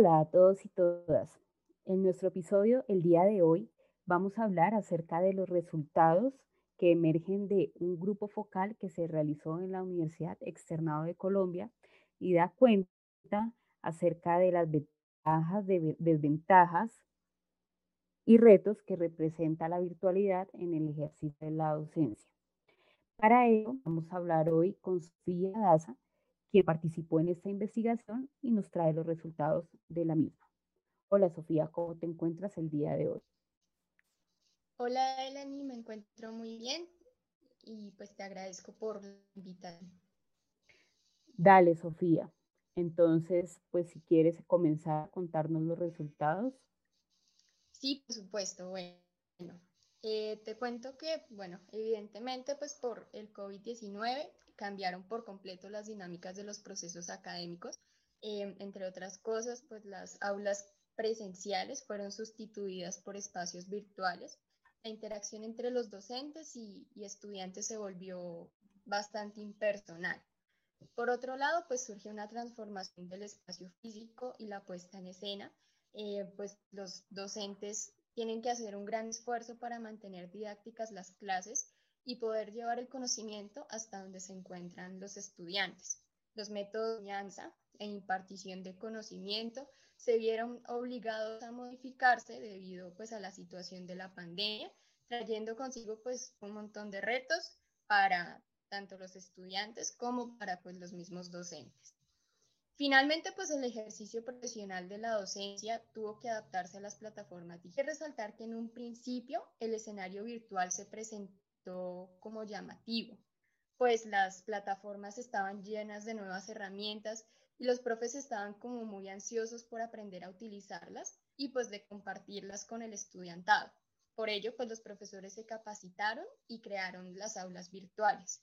Hola a todos y todas. En nuestro episodio el día de hoy vamos a hablar acerca de los resultados que emergen de un grupo focal que se realizó en la Universidad Externado de Colombia y da cuenta acerca de las ventajas, desventajas y retos que representa la virtualidad en el ejercicio de la docencia. Para ello, vamos a hablar hoy con Sofía Daza, quien participó en esta investigación y nos trae los resultados de la misma. Hola Sofía, ¿cómo te encuentras el día de hoy? Hola Eleni, me encuentro muy bien y pues te agradezco por invitarme. Dale Sofía, entonces pues si quieres comenzar a contarnos los resultados. Sí, por supuesto, bueno. Eh, te cuento que, bueno, evidentemente, pues por el COVID-19 cambiaron por completo las dinámicas de los procesos académicos. Em, entre otras cosas, pues las aulas presenciales fueron sustituidas por espacios virtuales. La interacción entre los docentes y, estudiantes se volvió bastante impersonal. Por otro lado, pues surge una transformación del espacio físico y la puesta en escena, eh, pues los docentes tienen que hacer un gran esfuerzo para mantener didácticas las clases y poder llevar el conocimiento hasta donde se encuentran los estudiantes. Los métodos de enseñanza e impartición de conocimiento se vieron obligados a modificarse debido pues, a la situación de la pandemia, trayendo consigo pues, un montón de retos para tanto los estudiantes como para pues, los mismos docentes. Finalmente, pues el ejercicio profesional de la docencia tuvo que adaptarse a las plataformas. Hay que resaltar que en un principio el escenario virtual se presentó como llamativo, pues las plataformas estaban llenas de nuevas herramientas y los profes estaban como muy ansiosos por aprender a utilizarlas y pues de compartirlas con el estudiantado. Por ello, pues los profesores se capacitaron y crearon las aulas virtuales.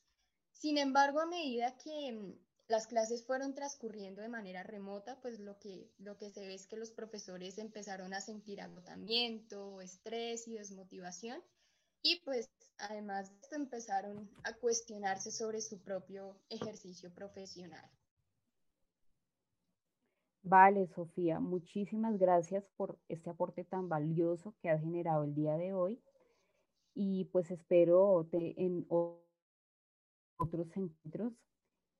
Sin embargo, a medida que mm, las clases fueron transcurriendo de manera remota, pues lo que, lo que se ve es que los profesores empezaron a sentir agotamiento, estrés y desmotivación y pues además empezaron a cuestionarse sobre su propio ejercicio profesional. Vale, Sofía, muchísimas gracias por este aporte tan valioso que has generado el día de hoy y pues espero en otros encuentros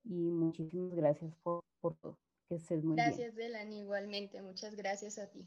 y muchísimas gracias por, por todo. Que estés muy gracias, bien. Gracias, Delan, igualmente. Muchas gracias a ti.